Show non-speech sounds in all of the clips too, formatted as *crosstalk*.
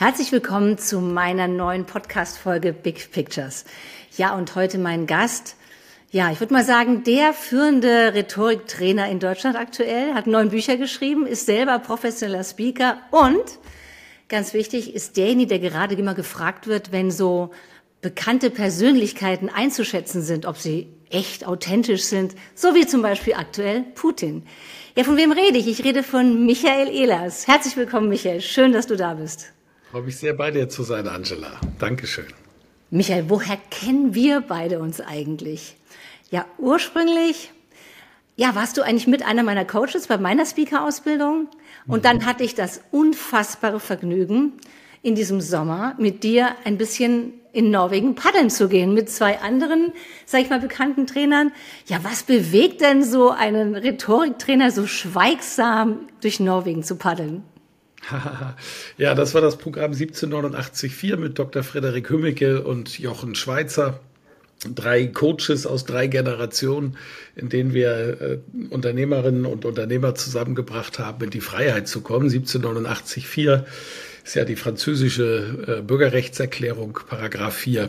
Herzlich willkommen zu meiner neuen Podcast-Folge Big Pictures. Ja, und heute mein Gast. Ja, ich würde mal sagen, der führende Rhetoriktrainer in Deutschland aktuell, hat neun Bücher geschrieben, ist selber professioneller Speaker und ganz wichtig, ist derjenige, der gerade immer gefragt wird, wenn so bekannte Persönlichkeiten einzuschätzen sind, ob sie echt authentisch sind, so wie zum Beispiel aktuell Putin. Ja, von wem rede ich? Ich rede von Michael Ehlers. Herzlich willkommen, Michael. Schön, dass du da bist. Freue mich sehr, bei dir zu sein, Angela. Dankeschön. Michael, woher kennen wir beide uns eigentlich? Ja, ursprünglich, ja, warst du eigentlich mit einer meiner Coaches bei meiner Speaker-Ausbildung? Und dann hatte ich das unfassbare Vergnügen, in diesem Sommer mit dir ein bisschen in Norwegen paddeln zu gehen mit zwei anderen, sag ich mal, bekannten Trainern. Ja, was bewegt denn so einen Rhetoriktrainer so schweigsam durch Norwegen zu paddeln? Ja, das war das Programm 1789-4 mit Dr. Frederik Hümmicke und Jochen Schweizer. Drei Coaches aus drei Generationen, in denen wir äh, Unternehmerinnen und Unternehmer zusammengebracht haben, in die Freiheit zu kommen. 1789-4 ist ja die französische äh, Bürgerrechtserklärung, Paragraph 4.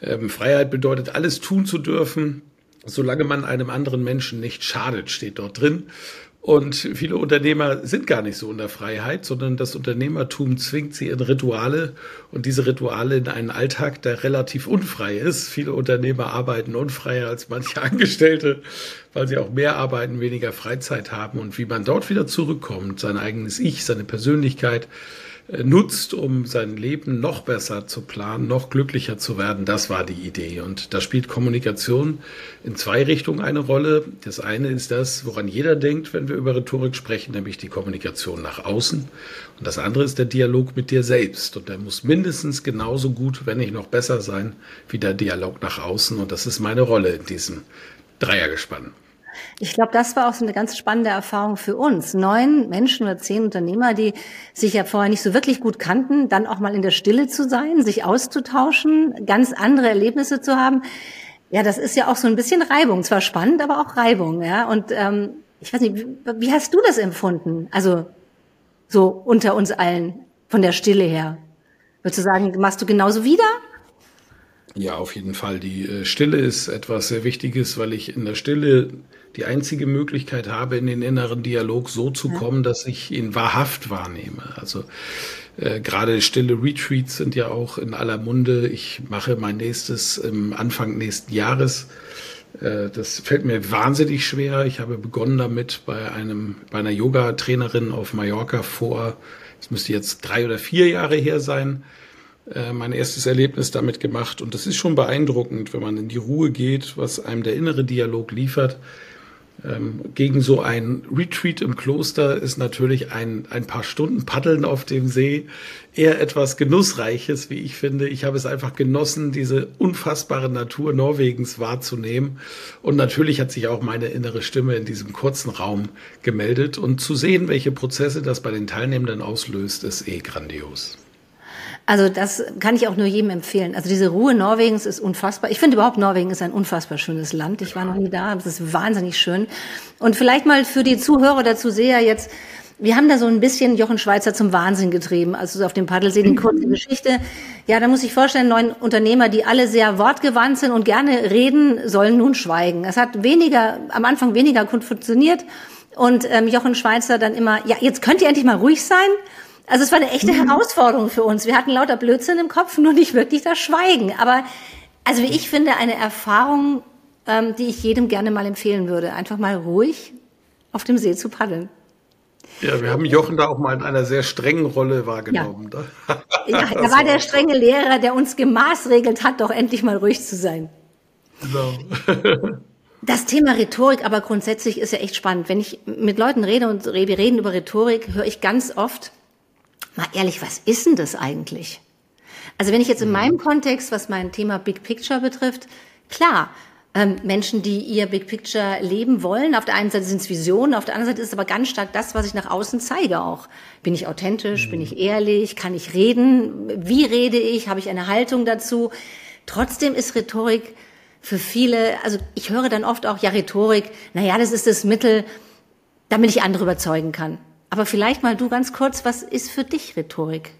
Ähm, Freiheit bedeutet, alles tun zu dürfen, solange man einem anderen Menschen nicht schadet, steht dort drin. Und viele Unternehmer sind gar nicht so in der Freiheit, sondern das Unternehmertum zwingt sie in Rituale und diese Rituale in einen Alltag, der relativ unfrei ist. Viele Unternehmer arbeiten unfreier als manche *laughs* Angestellte, weil sie auch mehr arbeiten, weniger Freizeit haben und wie man dort wieder zurückkommt, sein eigenes Ich, seine Persönlichkeit, nutzt, um sein Leben noch besser zu planen, noch glücklicher zu werden. Das war die Idee. Und da spielt Kommunikation in zwei Richtungen eine Rolle. Das eine ist das, woran jeder denkt, wenn wir über Rhetorik sprechen, nämlich die Kommunikation nach außen. Und das andere ist der Dialog mit dir selbst. Und der muss mindestens genauso gut, wenn nicht noch besser sein, wie der Dialog nach außen. Und das ist meine Rolle in diesem Dreiergespann. Ich glaube, das war auch so eine ganz spannende Erfahrung für uns. Neun Menschen oder zehn Unternehmer, die sich ja vorher nicht so wirklich gut kannten, dann auch mal in der Stille zu sein, sich auszutauschen, ganz andere Erlebnisse zu haben. Ja, das ist ja auch so ein bisschen Reibung. Zwar spannend, aber auch Reibung. Ja, und ähm, ich weiß nicht, wie, hast du das empfunden? Also so unter uns allen von der Stille her. Würdest du sagen, machst du genauso wieder? Ja, auf jeden Fall. Die äh, Stille ist etwas sehr Wichtiges, weil ich in der Stille die einzige Möglichkeit habe, in den inneren Dialog so zu kommen, dass ich ihn wahrhaft wahrnehme. Also äh, gerade stille Retreats sind ja auch in aller Munde. Ich mache mein nächstes im Anfang nächsten Jahres. Äh, das fällt mir wahnsinnig schwer. Ich habe begonnen damit bei einem, bei einer Yoga-Trainerin auf Mallorca vor, es müsste jetzt drei oder vier Jahre her sein äh, mein erstes Erlebnis damit gemacht. Und das ist schon beeindruckend, wenn man in die Ruhe geht, was einem der innere Dialog liefert. Ähm, gegen so ein Retreat im Kloster ist natürlich ein, ein paar Stunden Paddeln auf dem See eher etwas Genussreiches, wie ich finde. Ich habe es einfach genossen, diese unfassbare Natur Norwegens wahrzunehmen. Und natürlich hat sich auch meine innere Stimme in diesem kurzen Raum gemeldet. Und zu sehen, welche Prozesse das bei den Teilnehmenden auslöst, ist eh grandios. Also das kann ich auch nur jedem empfehlen. Also diese Ruhe Norwegens ist unfassbar. Ich finde überhaupt Norwegen ist ein unfassbar schönes Land. Ich war noch nie da, es ist wahnsinnig schön. Und vielleicht mal für die Zuhörer oder Zuseher jetzt, wir haben da so ein bisschen Jochen Schweizer zum Wahnsinn getrieben, also auf dem Paddelsee, die kurze *clears throat* Geschichte. Ja, da muss ich vorstellen, neun Unternehmer, die alle sehr wortgewandt sind und gerne reden, sollen nun schweigen. Es hat weniger, am Anfang weniger gut funktioniert. Und ähm, Jochen Schweizer dann immer, ja, jetzt könnt ihr endlich mal ruhig sein. Also es war eine echte mhm. Herausforderung für uns. Wir hatten lauter Blödsinn im Kopf, *laughs* nur nicht wirklich das Schweigen. Aber also wie ich finde, eine Erfahrung, ähm, die ich jedem gerne mal empfehlen würde. Einfach mal ruhig auf dem See zu paddeln. Ja, wir haben Jochen da auch mal in einer sehr strengen Rolle wahrgenommen. Ja, ne? ja er *laughs* war der strenge Lehrer, der uns gemaßregelt hat, doch endlich mal ruhig zu sein. Genau. *laughs* Das Thema Rhetorik aber grundsätzlich ist ja echt spannend. Wenn ich mit Leuten rede und wir reden über Rhetorik, höre ich ganz oft, mal ehrlich, was ist denn das eigentlich? Also wenn ich jetzt in meinem Kontext, was mein Thema Big Picture betrifft, klar, ähm, Menschen, die ihr Big Picture leben wollen. Auf der einen Seite sind es Visionen, auf der anderen Seite ist es aber ganz stark das, was ich nach außen zeige auch. Bin ich authentisch, mhm. bin ich ehrlich, kann ich reden, wie rede ich, habe ich eine Haltung dazu. Trotzdem ist Rhetorik für viele, also ich höre dann oft auch, ja, Rhetorik, naja, das ist das Mittel, damit ich andere überzeugen kann. Aber vielleicht mal du ganz kurz, was ist für dich Rhetorik?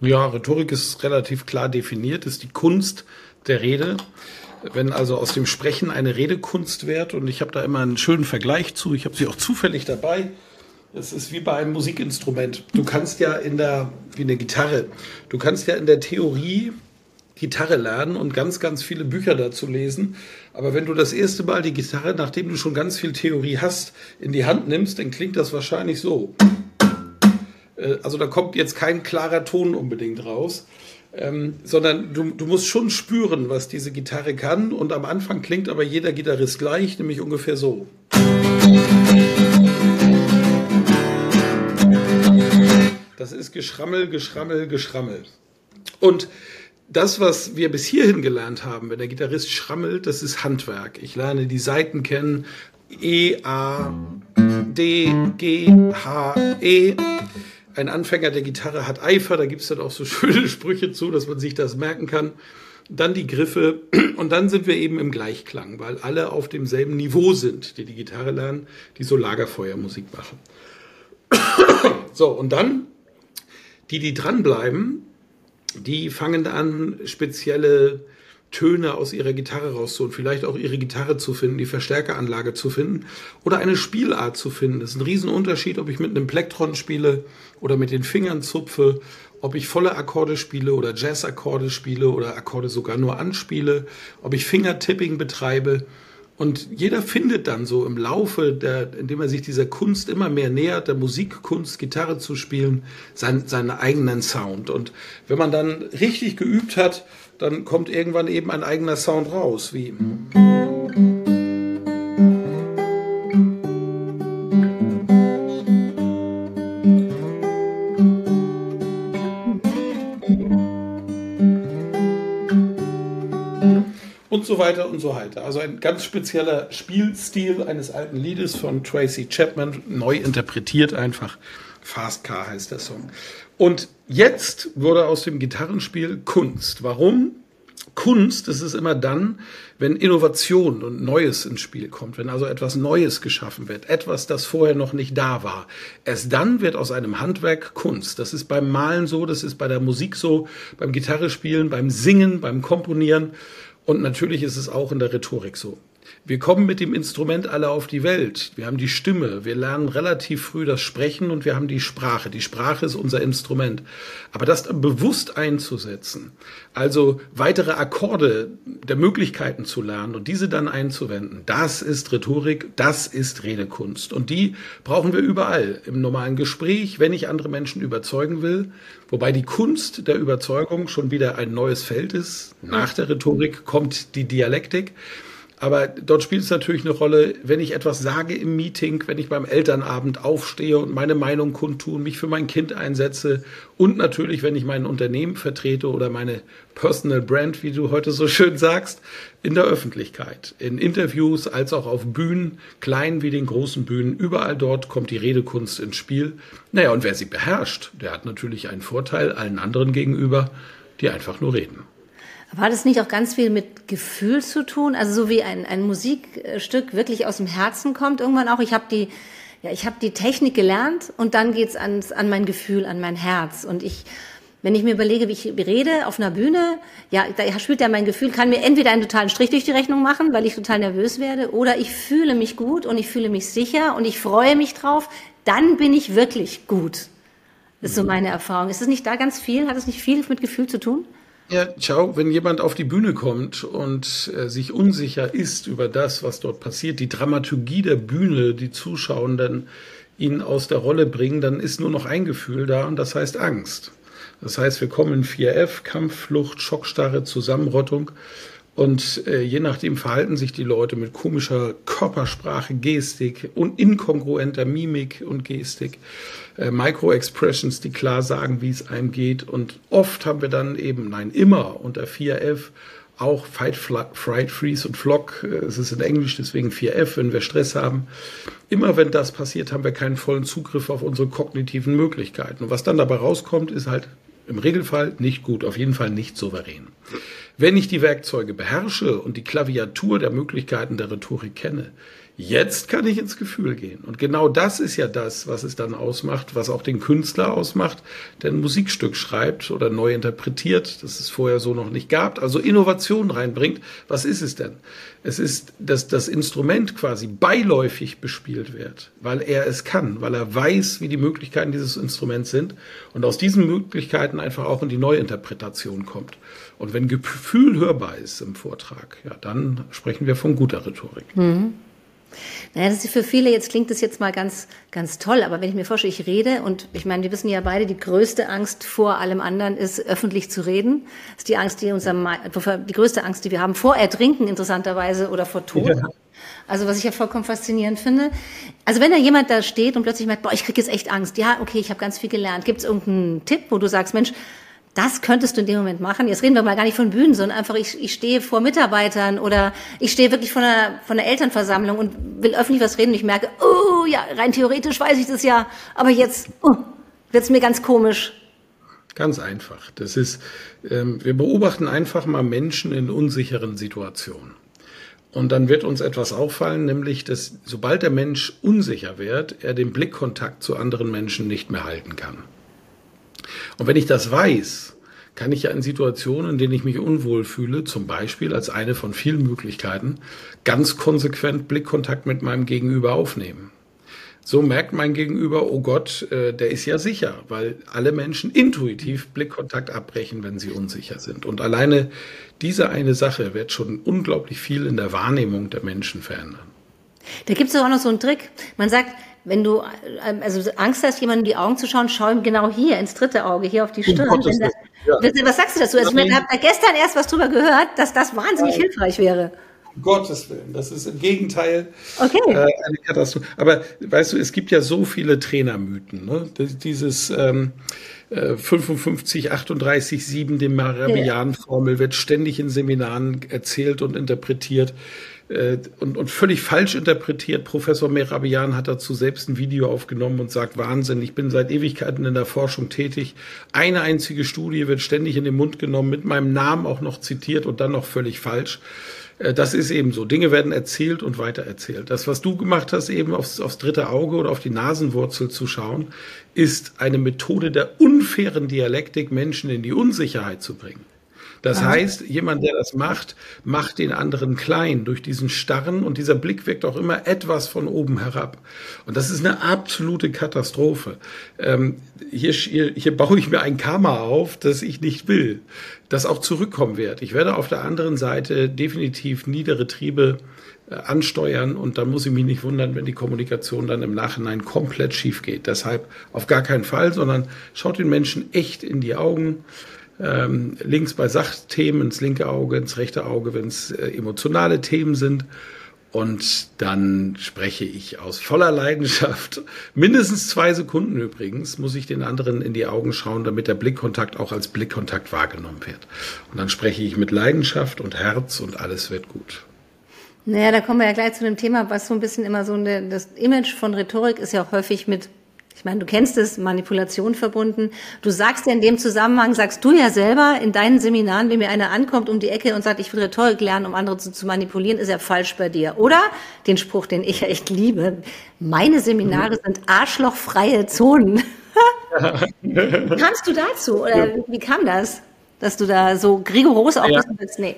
Ja, Rhetorik ist relativ klar definiert, ist die Kunst der Rede. Wenn also aus dem Sprechen eine Redekunst wird, und ich habe da immer einen schönen Vergleich zu, ich habe sie auch zufällig dabei. Es ist wie bei einem Musikinstrument. Du kannst ja in der, wie eine Gitarre, du kannst ja in der Theorie Gitarre lernen und ganz, ganz viele Bücher dazu lesen. Aber wenn du das erste Mal die Gitarre, nachdem du schon ganz viel Theorie hast, in die Hand nimmst, dann klingt das wahrscheinlich so. Äh, also da kommt jetzt kein klarer Ton unbedingt raus, ähm, sondern du, du musst schon spüren, was diese Gitarre kann. Und am Anfang klingt aber jeder Gitarrist gleich, nämlich ungefähr so. Das ist Geschrammel, Geschrammel, Geschrammel. Und das, was wir bis hierhin gelernt haben, wenn der Gitarrist schrammelt, das ist Handwerk. Ich lerne die Saiten kennen. E, A, D, G, H, E. Ein Anfänger der Gitarre hat Eifer, da gibt es dann auch so *laughs* schöne Sprüche zu, dass man sich das merken kann. Dann die Griffe und dann sind wir eben im Gleichklang, weil alle auf demselben Niveau sind, die die Gitarre lernen, die so Lagerfeuermusik machen. *coughs* So, und dann die, die dranbleiben, die fangen an, spezielle Töne aus ihrer Gitarre rauszuholen, vielleicht auch ihre Gitarre zu finden, die Verstärkeranlage zu finden oder eine Spielart zu finden. Das ist ein Riesenunterschied, ob ich mit einem Plektron spiele oder mit den Fingern zupfe, ob ich volle Akkorde spiele oder Jazzakkorde spiele oder Akkorde sogar nur anspiele, ob ich Fingertipping betreibe. Und jeder findet dann so im Laufe, der, indem er sich dieser Kunst immer mehr nähert, der Musikkunst, Gitarre zu spielen, sein, seinen eigenen Sound. Und wenn man dann richtig geübt hat, dann kommt irgendwann eben ein eigener Sound raus, wie. Weiter und so weiter. Also ein ganz spezieller Spielstil eines alten Liedes von Tracy Chapman, neu interpretiert einfach. Fast Car heißt der Song. Und jetzt wurde aus dem Gitarrenspiel Kunst. Warum? Kunst ist es immer dann, wenn Innovation und Neues ins Spiel kommt, wenn also etwas Neues geschaffen wird, etwas, das vorher noch nicht da war. Erst dann wird aus einem Handwerk Kunst. Das ist beim Malen so, das ist bei der Musik so, beim Gitarrespielen, beim Singen, beim Komponieren. Und natürlich ist es auch in der Rhetorik so. Wir kommen mit dem Instrument alle auf die Welt. Wir haben die Stimme. Wir lernen relativ früh das Sprechen und wir haben die Sprache. Die Sprache ist unser Instrument. Aber das bewusst einzusetzen, also weitere Akkorde der Möglichkeiten zu lernen und diese dann einzuwenden, das ist Rhetorik, das ist Redekunst. Und die brauchen wir überall. Im normalen Gespräch, wenn ich andere Menschen überzeugen will. Wobei die Kunst der Überzeugung schon wieder ein neues Feld ist. Nach der Rhetorik kommt die Dialektik. Aber dort spielt es natürlich eine Rolle, wenn ich etwas sage im Meeting, wenn ich beim Elternabend aufstehe und meine Meinung kundtun, mich für mein Kind einsetze und natürlich, wenn ich mein Unternehmen vertrete oder meine Personal Brand, wie du heute so schön sagst, in der Öffentlichkeit, in Interviews als auch auf Bühnen, kleinen wie den großen Bühnen, überall dort kommt die Redekunst ins Spiel. Naja, und wer sie beherrscht, der hat natürlich einen Vorteil allen anderen gegenüber, die einfach nur reden. War das nicht auch ganz viel mit Gefühl zu tun? Also so wie ein, ein Musikstück wirklich aus dem Herzen kommt irgendwann auch. Ich habe die, ja, ich habe die Technik gelernt und dann geht's ans, an mein Gefühl, an mein Herz. Und ich, wenn ich mir überlege, wie ich rede auf einer Bühne, ja, da spielt ja mein Gefühl, kann mir entweder einen totalen Strich durch die Rechnung machen, weil ich total nervös werde, oder ich fühle mich gut und ich fühle mich sicher und ich freue mich drauf. Dann bin ich wirklich gut. Das ist so meine Erfahrung. Ist es nicht da ganz viel? Hat es nicht viel mit Gefühl zu tun? Ja, schau, wenn jemand auf die Bühne kommt und äh, sich unsicher ist über das, was dort passiert, die Dramaturgie der Bühne, die Zuschauenden ihn aus der Rolle bringen, dann ist nur noch ein Gefühl da und das heißt Angst. Das heißt, wir kommen in 4F, Kampf, Flucht, Schockstarre, Zusammenrottung und äh, je nachdem verhalten sich die Leute mit komischer Körpersprache, Gestik und inkongruenter Mimik und Gestik. Äh, Micro-Expressions, die klar sagen, wie es einem geht. Und oft haben wir dann eben, nein, immer unter 4F auch Fight, Fright, Freeze und Flock. Äh, es ist in Englisch, deswegen 4F, wenn wir Stress haben. Immer wenn das passiert, haben wir keinen vollen Zugriff auf unsere kognitiven Möglichkeiten. Und was dann dabei rauskommt, ist halt im Regelfall nicht gut, auf jeden Fall nicht souverän. Wenn ich die Werkzeuge beherrsche und die Klaviatur der Möglichkeiten der Rhetorik kenne, Jetzt kann ich ins Gefühl gehen. Und genau das ist ja das, was es dann ausmacht, was auch den Künstler ausmacht, der ein Musikstück schreibt oder neu interpretiert, das es vorher so noch nicht gab, also Innovation reinbringt. Was ist es denn? Es ist, dass das Instrument quasi beiläufig bespielt wird, weil er es kann, weil er weiß, wie die Möglichkeiten dieses Instruments sind und aus diesen Möglichkeiten einfach auch in die Neuinterpretation kommt. Und wenn Gefühl hörbar ist im Vortrag, ja, dann sprechen wir von guter Rhetorik. Mhm. Naja, das ist für viele, jetzt klingt das jetzt mal ganz, ganz toll, aber wenn ich mir vorstelle, ich rede und ich meine, wir wissen ja beide, die größte Angst vor allem anderen ist, öffentlich zu reden. Das ist die Angst, die uns am, die größte Angst, die wir haben, vor Ertrinken interessanterweise oder vor Tod. Ja. Also was ich ja vollkommen faszinierend finde. Also wenn da jemand da steht und plötzlich merkt, boah, ich krieg jetzt echt Angst. Ja, okay, ich habe ganz viel gelernt. Gibt es irgendeinen Tipp, wo du sagst, Mensch, das könntest du in dem Moment machen. Jetzt reden wir mal gar nicht von Bühnen, sondern einfach, ich, ich stehe vor Mitarbeitern oder ich stehe wirklich vor einer, vor einer Elternversammlung und will öffentlich was reden und ich merke, oh ja, rein theoretisch weiß ich das ja, aber jetzt oh, wird es mir ganz komisch. Ganz einfach. Das ist, ähm, wir beobachten einfach mal Menschen in unsicheren Situationen. Und dann wird uns etwas auffallen, nämlich, dass sobald der Mensch unsicher wird, er den Blickkontakt zu anderen Menschen nicht mehr halten kann. Und wenn ich das weiß, kann ich ja in Situationen, in denen ich mich unwohl fühle, zum Beispiel als eine von vielen Möglichkeiten, ganz konsequent Blickkontakt mit meinem Gegenüber aufnehmen. So merkt mein Gegenüber, oh Gott, äh, der ist ja sicher, weil alle Menschen intuitiv Blickkontakt abbrechen, wenn sie unsicher sind. Und alleine diese eine Sache wird schon unglaublich viel in der Wahrnehmung der Menschen verändern. Da gibt es auch noch so einen Trick. Man sagt, wenn du ähm, also Angst hast, jemandem in die Augen zu schauen, schau ihm genau hier ins dritte Auge, hier auf die Stirn. Da, ja. Was sagst du dazu? Also ich habe da gestern erst was drüber gehört, dass das wahnsinnig Nein. hilfreich wäre. Um Gottes Willen, das ist im Gegenteil okay. äh, eine Katastrophe. Aber weißt du, es gibt ja so viele Trainermythen. Ne? Dieses ähm, 55, 38, 7, die Marabian-Formel, wird ständig in Seminaren erzählt und interpretiert. Äh, und, und völlig falsch interpretiert. Professor Merabian hat dazu selbst ein Video aufgenommen und sagt, Wahnsinn, ich bin seit Ewigkeiten in der Forschung tätig. Eine einzige Studie wird ständig in den Mund genommen, mit meinem Namen auch noch zitiert und dann noch völlig falsch. Äh, das ist eben so. Dinge werden erzählt und weitererzählt. Das, was du gemacht hast, eben aufs, aufs dritte Auge oder auf die Nasenwurzel zu schauen, ist eine Methode der unfairen Dialektik, Menschen in die Unsicherheit zu bringen. Das heißt, jemand, der das macht, macht den anderen klein durch diesen Starren und dieser Blick wirkt auch immer etwas von oben herab. Und das ist eine absolute Katastrophe. Ähm, hier, hier, hier baue ich mir ein Karma auf, das ich nicht will, das auch zurückkommen wird. Ich werde auf der anderen Seite definitiv niedere Triebe äh, ansteuern und da muss ich mich nicht wundern, wenn die Kommunikation dann im Nachhinein komplett schief geht. Deshalb auf gar keinen Fall, sondern schaut den Menschen echt in die Augen, ähm, links bei Sachthemen ins linke Auge, ins rechte Auge, wenn es äh, emotionale Themen sind. Und dann spreche ich aus voller Leidenschaft, *laughs* mindestens zwei Sekunden übrigens, muss ich den anderen in die Augen schauen, damit der Blickkontakt auch als Blickkontakt wahrgenommen wird. Und dann spreche ich mit Leidenschaft und Herz und alles wird gut. Naja, da kommen wir ja gleich zu dem Thema, was so ein bisschen immer so eine, das Image von Rhetorik ist ja auch häufig mit ich meine, du kennst es, Manipulation verbunden. Du sagst ja in dem Zusammenhang, sagst du ja selber in deinen Seminaren, wenn mir einer ankommt um die Ecke und sagt, ich will Rhetorik lernen, um andere zu, zu manipulieren, ist er falsch bei dir. Oder den Spruch, den ich ja echt liebe, meine Seminare mhm. sind arschlochfreie Zonen. *laughs* Kamst du dazu? Oder wie kam das? Dass du da so rigoros aufpassen ja. willst? Nee.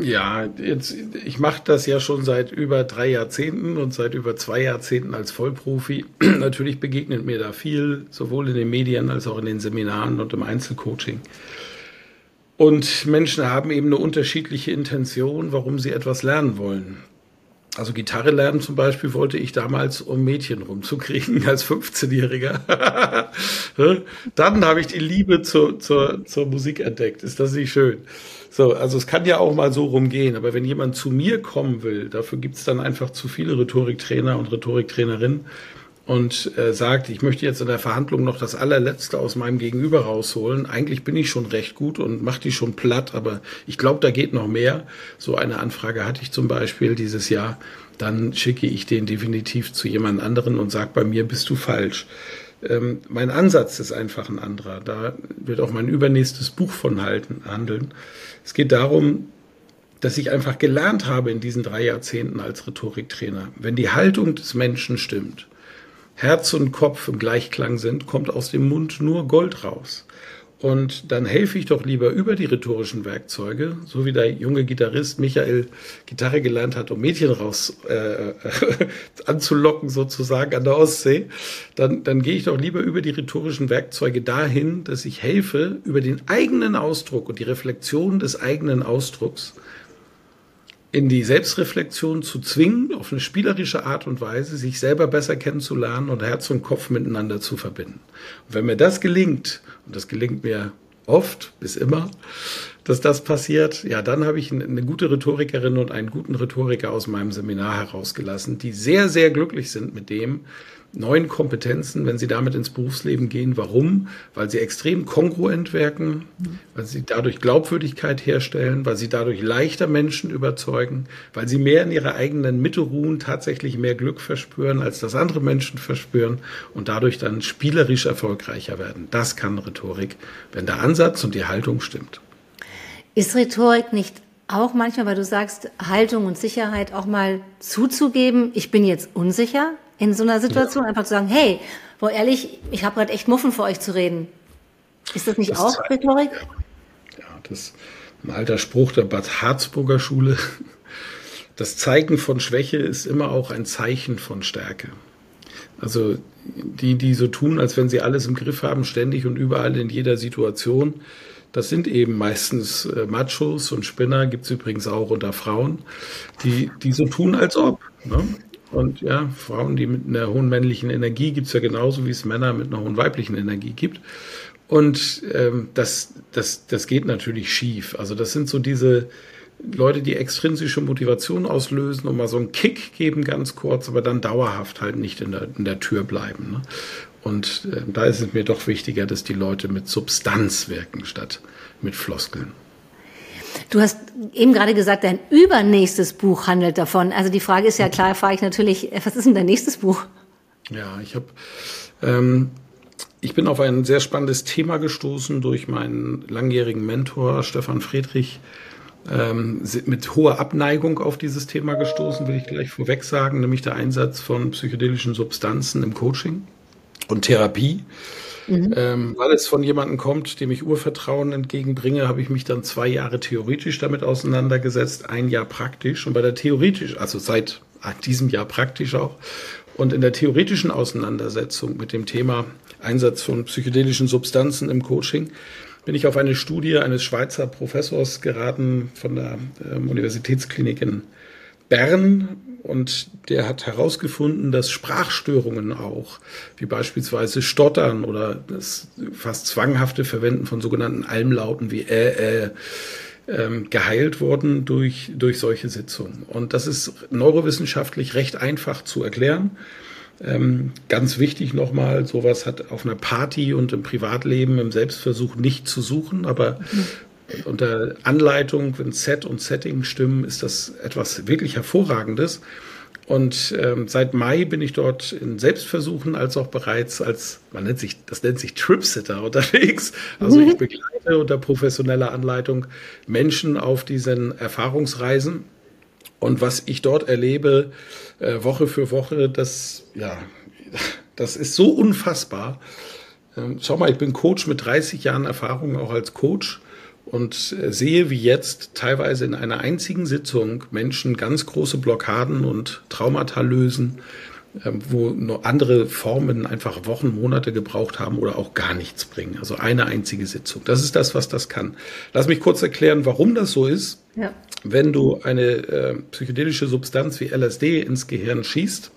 Ja, jetzt, ich mache das ja schon seit über drei Jahrzehnten und seit über zwei Jahrzehnten als Vollprofi. *clears throat* Natürlich begegnet mir da viel, sowohl in den Medien als auch in den Seminaren und im Einzelcoaching. Und Menschen haben eben eine unterschiedliche Intention, warum sie etwas lernen wollen. Also Gitarre lernen zum Beispiel wollte ich damals, um Mädchen rumzukriegen als 15-Jähriger. *laughs* Dann habe ich die Liebe zur, zur, zur Musik entdeckt. Ist das nicht schön? So, also es kann ja auch mal so rumgehen, aber wenn jemand zu mir kommen will, dafür gibt es dann einfach zu viele Rhetoriktrainer und Rhetoriktrainerinnen und äh, sagt, ich möchte jetzt in der Verhandlung noch das allerletzte aus meinem Gegenüber rausholen. Eigentlich bin ich schon recht gut und mache die schon platt, aber ich glaube, da geht noch mehr. So eine Anfrage hatte ich zum Beispiel dieses Jahr. Dann schicke ich den definitiv zu jemand anderen und sage, bei mir bist du falsch. Ähm, mein Ansatz ist einfach ein anderer. Da wird auch mein übernächstes Buch von halten, handeln. Es geht darum, dass ich einfach gelernt habe in diesen drei Jahrzehnten als Rhetoriktrainer, wenn die Haltung des Menschen stimmt, Herz und Kopf im Gleichklang sind, kommt aus dem Mund nur Gold raus. Und dann helfe ich doch lieber über die rhetorischen Werkzeuge, so wie der junge Gitarrist Michael Gitarre gelernt hat, um Mädchen raus äh, *laughs* anzulocken, sozusagen an der Ostsee. Dann, dann gehe ich doch lieber über die rhetorischen Werkzeuge dahin, dass ich helfe, über den eigenen Ausdruck und die Reflexion des eigenen Ausdrucks in die Selbstreflexion zu zwingen, auf eine spielerische Art und Weise, sich selber besser kennenzulernen und Herz und Kopf miteinander zu verbinden. Und wenn mir das gelingt, und das gelingt mir oft bis immer, dass das passiert, ja, dann habe ich eine gute Rhetorikerin und einen guten Rhetoriker aus meinem Seminar herausgelassen, die sehr, sehr glücklich sind mit dem, neuen Kompetenzen, wenn sie damit ins Berufsleben gehen. Warum? Weil sie extrem kongruent wirken, weil sie dadurch Glaubwürdigkeit herstellen, weil sie dadurch leichter Menschen überzeugen, weil sie mehr in ihrer eigenen Mitte ruhen, tatsächlich mehr Glück verspüren, als das andere Menschen verspüren und dadurch dann spielerisch erfolgreicher werden. Das kann Rhetorik, wenn der Ansatz und die Haltung stimmt. Ist Rhetorik nicht auch manchmal, weil du sagst, Haltung und Sicherheit auch mal zuzugeben, ich bin jetzt unsicher, in so einer Situation ja. einfach zu sagen, hey, wo ehrlich, ich habe gerade echt Muffen für euch zu reden. Ist das nicht das auch Rhetorik? Ja. ja, das ist ein alter Spruch der Bad Harzburger Schule. Das Zeigen von Schwäche ist immer auch ein Zeichen von Stärke. Also die, die so tun, als wenn sie alles im Griff haben, ständig und überall in jeder Situation, das sind eben meistens äh, Machos und Spinner, gibt es übrigens auch unter Frauen, die, die so tun, als ob. Ne? Und ja, Frauen, die mit einer hohen männlichen Energie gibt es ja genauso, wie es Männer mit einer hohen weiblichen Energie gibt. Und ähm, das, das, das geht natürlich schief. Also das sind so diese Leute, die extrinsische Motivation auslösen und mal so einen Kick geben ganz kurz, aber dann dauerhaft halt nicht in der, in der Tür bleiben. Ne? Und äh, da ist es mir doch wichtiger, dass die Leute mit Substanz wirken statt mit Floskeln. Du hast eben gerade gesagt, dein übernächstes Buch handelt davon. Also die Frage ist ja klar, frage ich natürlich, was ist denn dein nächstes Buch? Ja, ich habe, ähm, ich bin auf ein sehr spannendes Thema gestoßen durch meinen langjährigen Mentor Stefan Friedrich. Ähm, mit hoher Abneigung auf dieses Thema gestoßen, will ich gleich vorweg sagen, nämlich der Einsatz von psychedelischen Substanzen im Coaching und Therapie. Mhm. Ähm, weil es von jemandem kommt, dem ich Urvertrauen entgegenbringe, habe ich mich dann zwei Jahre theoretisch damit auseinandergesetzt, ein Jahr praktisch. Und bei der theoretisch, also seit diesem Jahr praktisch auch. Und in der theoretischen Auseinandersetzung mit dem Thema Einsatz von psychedelischen Substanzen im Coaching bin ich auf eine Studie eines Schweizer Professors geraten von der ähm, Universitätsklinik in Bern, und der hat herausgefunden, dass Sprachstörungen auch, wie beispielsweise Stottern oder das fast zwanghafte Verwenden von sogenannten Almlauten wie äh, äh, ähm, geheilt wurden durch, durch solche Sitzungen. Und das ist neurowissenschaftlich recht einfach zu erklären. Ähm, ganz wichtig nochmal, sowas hat auf einer Party und im Privatleben, im Selbstversuch nicht zu suchen, aber mhm unter Anleitung, wenn Set und Setting stimmen, ist das etwas wirklich Hervorragendes. Und ähm, seit Mai bin ich dort in Selbstversuchen als auch bereits als, man nennt sich, das nennt sich Tripsitter *laughs* unterwegs. Also ich begleite unter professioneller Anleitung Menschen auf diesen Erfahrungsreisen. Und was ich dort erlebe, äh, Woche für Woche, das, ja, *laughs* das ist so unfassbar. Ähm, schau mal, ich bin Coach mit 30 Jahren Erfahrung auch als Coach und sehe, wie jetzt teilweise in einer einzigen Sitzung Menschen ganz große Blockaden und Traumata lösen, ähm, wo nur andere Formen einfach Wochen, Monate gebraucht haben oder auch gar nichts bringen. Also eine einzige Sitzung. Das ist das, was das kann. Lass mich kurz erklären, warum das so ist. Ja. Wenn du eine äh, psychedelische Substanz wie LSD ins Gehirn schießt,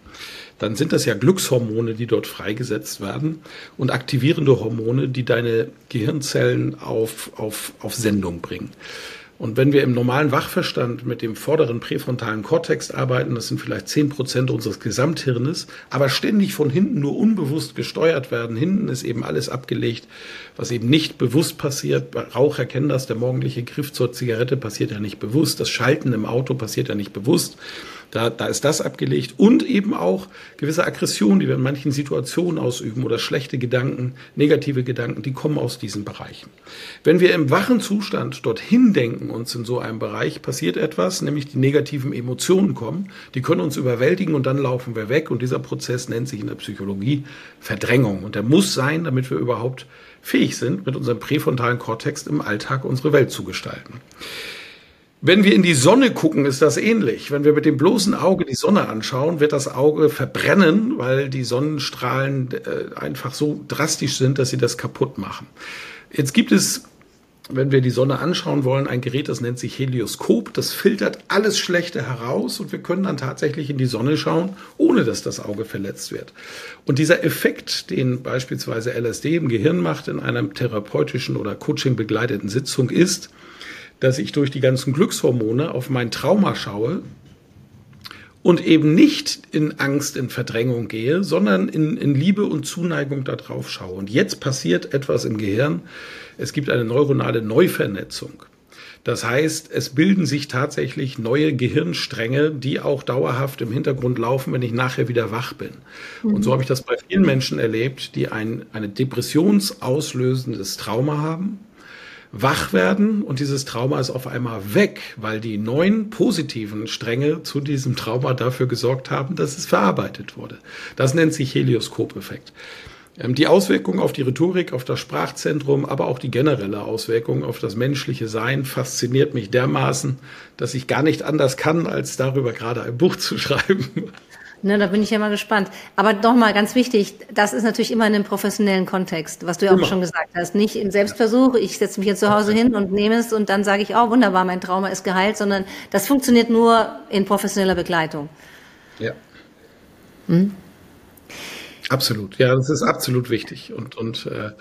dann sind das ja Glückshormone, die dort freigesetzt werden und aktivierende Hormone, die deine Gehirnzellen auf, auf, auf Sendung bringen. Und wenn wir im normalen Wachverstand mit dem vorderen präfrontalen Kortex arbeiten, das sind vielleicht zehn Prozent unseres Gesamthirnes, aber ständig von hinten nur unbewusst gesteuert werden. Hinten ist eben alles abgelegt, was eben nicht bewusst passiert. Raucher kennen das, der morgendliche Griff zur Zigarette passiert ja nicht bewusst. Das Schalten im Auto passiert ja nicht bewusst. Da, da ist das abgelegt und eben auch gewisse Aggressionen, die wir in manchen Situationen ausüben oder schlechte Gedanken, negative Gedanken, die kommen aus diesen Bereichen. Wenn wir im wachen Zustand dorthin denken, uns in so einem Bereich, passiert etwas, nämlich die negativen Emotionen kommen, die können uns überwältigen und dann laufen wir weg und dieser Prozess nennt sich in der Psychologie Verdrängung und der muss sein, damit wir überhaupt fähig sind, mit unserem präfrontalen Kortex im Alltag unsere Welt zu gestalten. Wenn wir in die Sonne gucken, ist das ähnlich. Wenn wir mit dem bloßen Auge die Sonne anschauen, wird das Auge verbrennen, weil die Sonnenstrahlen äh, einfach so drastisch sind, dass sie das kaputt machen. Jetzt gibt es, wenn wir die Sonne anschauen wollen, ein Gerät, das nennt sich Helioskop. Das filtert alles Schlechte heraus und wir können dann tatsächlich in die Sonne schauen, ohne dass das Auge verletzt wird. Und dieser Effekt, den beispielsweise LSD im Gehirn macht in einer therapeutischen oder Coaching begleiteten Sitzung, ist, dass ich durch die ganzen Glückshormone auf mein Trauma schaue und eben nicht in Angst, in Verdrängung gehe, sondern in, in Liebe und Zuneigung darauf schaue. Und jetzt passiert etwas im Gehirn. Es gibt eine neuronale Neuvernetzung. Das heißt, es bilden sich tatsächlich neue Gehirnstränge, die auch dauerhaft im Hintergrund laufen, wenn ich nachher wieder wach bin. Mhm. Und so habe ich das bei vielen Menschen erlebt, die ein eine depressionsauslösendes Trauma haben wach werden und dieses Trauma ist auf einmal weg, weil die neuen positiven Stränge zu diesem Trauma dafür gesorgt haben, dass es verarbeitet wurde. Das nennt sich Helioskopeffekt. Ähm, die Auswirkung auf die Rhetorik, auf das Sprachzentrum, aber auch die generelle Auswirkung auf das menschliche Sein fasziniert mich dermaßen, dass ich gar nicht anders kann, als darüber gerade ein Buch zu schreiben. Ne, da bin ich ja mal gespannt. Aber nochmal ganz wichtig, das ist natürlich immer in einem professionellen Kontext, was du ja auch schon gesagt hast. Nicht im Selbstversuch, ich setze mich jetzt zu Hause hin und nehme es und dann sage ich, oh wunderbar, mein Trauma ist geheilt, sondern das funktioniert nur in professioneller Begleitung. Ja. Hm? Absolut, ja, das ist absolut wichtig. Und, und äh,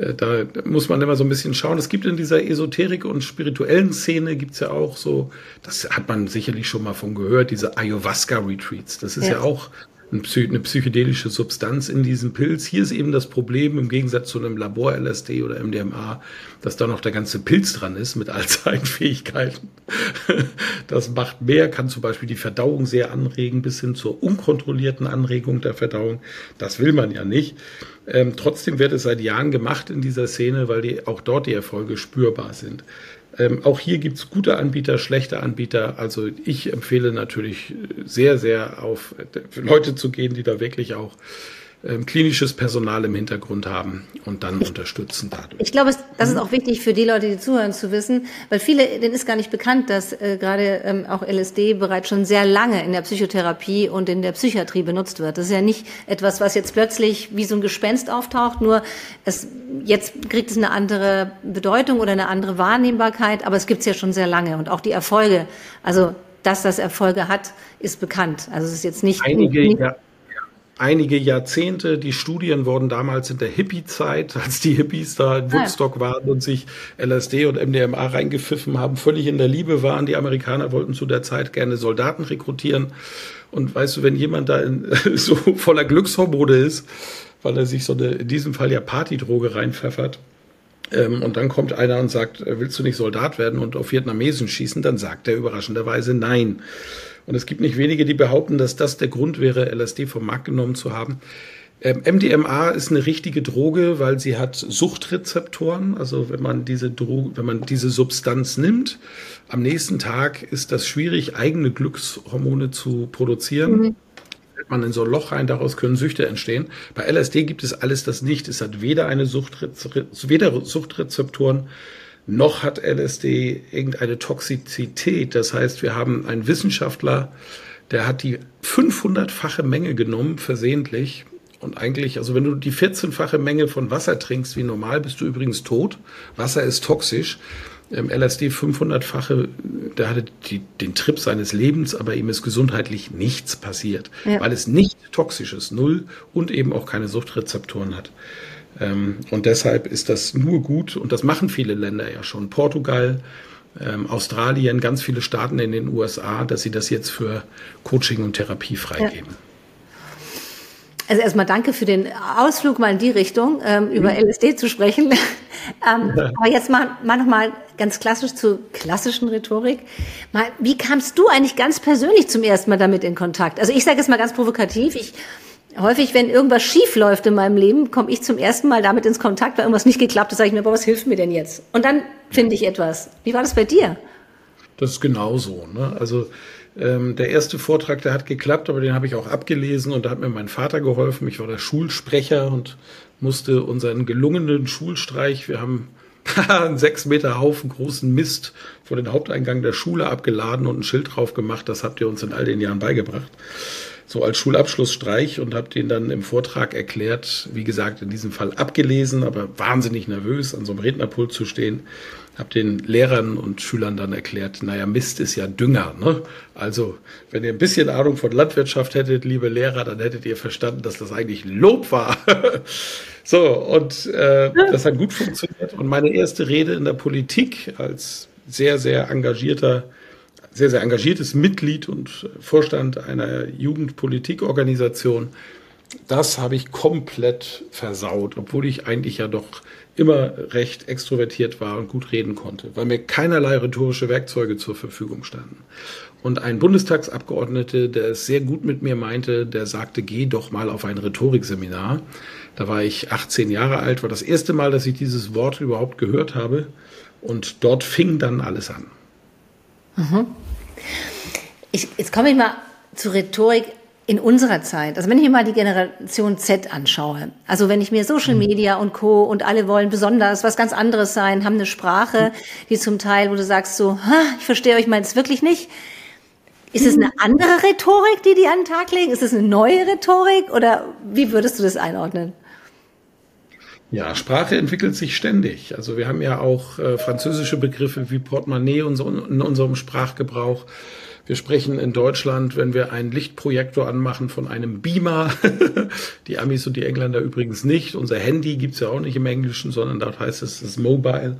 äh, da muss man immer so ein bisschen schauen. Es gibt in dieser Esoterik- und spirituellen Szene gibt's ja auch so, das hat man sicherlich schon mal von gehört, diese Ayahuasca-Retreats. Das ist ja, ja auch eine psychedelische Substanz in diesem Pilz. Hier ist eben das Problem im Gegensatz zu einem Labor-LSD oder MDMA, dass da noch der ganze Pilz dran ist mit all seinen *laughs* Fähigkeiten. Das macht mehr, kann zum Beispiel die Verdauung sehr anregen, bis hin zur unkontrollierten Anregung der Verdauung. Das will man ja nicht. Ähm, trotzdem wird es seit Jahren gemacht in dieser Szene, weil die, auch dort die Erfolge spürbar sind. Ähm, auch hier gibt es gute Anbieter, schlechte Anbieter. Also ich empfehle natürlich sehr, sehr auf Leute zu gehen, die da wirklich auch klinisches Personal im Hintergrund haben und dann ich, unterstützen dadurch. Ich glaube, das ist mhm. auch wichtig für die Leute, die zuhören, zu wissen, weil viele, denen ist gar nicht bekannt, dass äh, gerade ähm, auch LSD bereits schon sehr lange in der Psychotherapie und in der Psychiatrie benutzt wird. Das ist ja nicht etwas, was jetzt plötzlich wie so ein Gespenst auftaucht, nur es, jetzt kriegt es eine andere Bedeutung oder eine andere Wahrnehmbarkeit, aber es gibt es ja schon sehr lange und auch die Erfolge, also dass das Erfolge hat, ist bekannt. Also es ist jetzt nicht. Einige, nicht, ja einige Jahrzehnte. Die Studien wurden damals in der Hippie-Zeit, *laughs* als die Hippies da in ah, Woodstock waren und sich LSD und MDMA reingepfiffen haben, völlig in der Liebe waren. Die Amerikaner wollten zu der Zeit gerne Soldaten rekrutieren. Und weißt du, wenn jemand da in, *laughs* so voller Glückshormone ist, weil er sich so eine, in diesem Fall ja Partydroge reinpfeffert, ähm, und dann kommt einer und sagt, äh, willst du nicht Soldat werden und auf Vietnamesen schießen? Dann sagt er überraschenderweise nein. Und es gibt nicht wenige, die behaupten, dass das der Grund wäre, LSD vom Markt genommen zu haben. Ähm, MDMA ist eine richtige Droge, weil sie hat Suchtrezeptoren. Also wenn man diese Droge, wenn man diese Substanz nimmt, am nächsten Tag ist das schwierig, eigene Glückshormone zu produzieren. Mhm. Man in so ein Loch rein, daraus können Süchte entstehen. Bei LSD gibt es alles das nicht. Es hat weder eine Suchtreze weder Suchtrezeptoren noch hat LSD irgendeine Toxizität. Das heißt, wir haben einen Wissenschaftler, der hat die 500-fache Menge genommen, versehentlich. Und eigentlich, also wenn du die 14-fache Menge von Wasser trinkst wie normal, bist du übrigens tot. Wasser ist toxisch. Ähm, LSD 500-fache, der hatte die, den Trip seines Lebens, aber ihm ist gesundheitlich nichts passiert, ja. weil es nicht toxisch ist, null und eben auch keine Suchtrezeptoren hat. Ähm, und deshalb ist das nur gut, und das machen viele Länder ja schon. Portugal, ähm, Australien, ganz viele Staaten in den USA, dass sie das jetzt für Coaching und Therapie freigeben. Ja. Also erstmal danke für den Ausflug mal in die Richtung, ähm, über mhm. LSD zu sprechen. *laughs* ähm, *laughs* aber jetzt mal, mal nochmal ganz klassisch zur klassischen Rhetorik. Mal, wie kamst du eigentlich ganz persönlich zum ersten Mal damit in Kontakt? Also ich sage es mal ganz provokativ. Ich häufig, wenn irgendwas schief läuft in meinem Leben, komme ich zum ersten Mal damit ins Kontakt, weil irgendwas nicht geklappt ist, sage ich mir, boah, was hilft mir denn jetzt? Und dann finde ich etwas. Wie war das bei dir? Das ist genauso. Ne? Also ähm, der erste Vortrag, der hat geklappt, aber den habe ich auch abgelesen und da hat mir mein Vater geholfen. Ich war der Schulsprecher und musste unseren gelungenen Schulstreich, wir haben *laughs* einen sechs Meter Haufen großen Mist vor den Haupteingang der Schule abgeladen und ein Schild drauf gemacht. Das habt ihr uns in all den Jahren beigebracht so als Schulabschlussstreich und habe den dann im Vortrag erklärt, wie gesagt, in diesem Fall abgelesen, aber wahnsinnig nervös, an so einem Rednerpult zu stehen. Habe den Lehrern und Schülern dann erklärt, naja, Mist ist ja Dünger. Ne? Also, wenn ihr ein bisschen Ahnung von Landwirtschaft hättet, liebe Lehrer, dann hättet ihr verstanden, dass das eigentlich Lob war. *laughs* so, und äh, das hat gut funktioniert. Und meine erste Rede in der Politik als sehr, sehr engagierter sehr, sehr engagiertes Mitglied und Vorstand einer Jugendpolitikorganisation. Das habe ich komplett versaut, obwohl ich eigentlich ja doch immer recht extrovertiert war und gut reden konnte, weil mir keinerlei rhetorische Werkzeuge zur Verfügung standen. Und ein Bundestagsabgeordneter, der es sehr gut mit mir meinte, der sagte, geh doch mal auf ein Rhetorikseminar. Da war ich 18 Jahre alt, war das erste Mal, dass ich dieses Wort überhaupt gehört habe. Und dort fing dann alles an. Mhm. Ich, jetzt komme ich mal zur Rhetorik in unserer Zeit. Also wenn ich mir mal die Generation Z anschaue, also wenn ich mir Social mhm. Media und Co. und alle wollen besonders was ganz anderes sein, haben eine Sprache, die zum Teil, wo du sagst so, ich verstehe euch mal jetzt wirklich nicht. Ist es eine andere Rhetorik, die die an den Tag legen? Ist es eine neue Rhetorik oder wie würdest du das einordnen? Ja, Sprache entwickelt sich ständig. Also wir haben ja auch äh, französische Begriffe wie Portemonnaie in, unserem Sprachgebrauch. Wir sprechen in Deutschland, wenn wir einen Lichtprojektor anmachen, von einem Beamer. *laughs* die Amis und die Engländer übrigens nicht. Unser Handy gibt's ja auch nicht im Englischen, sondern dort heißt es das Mobile.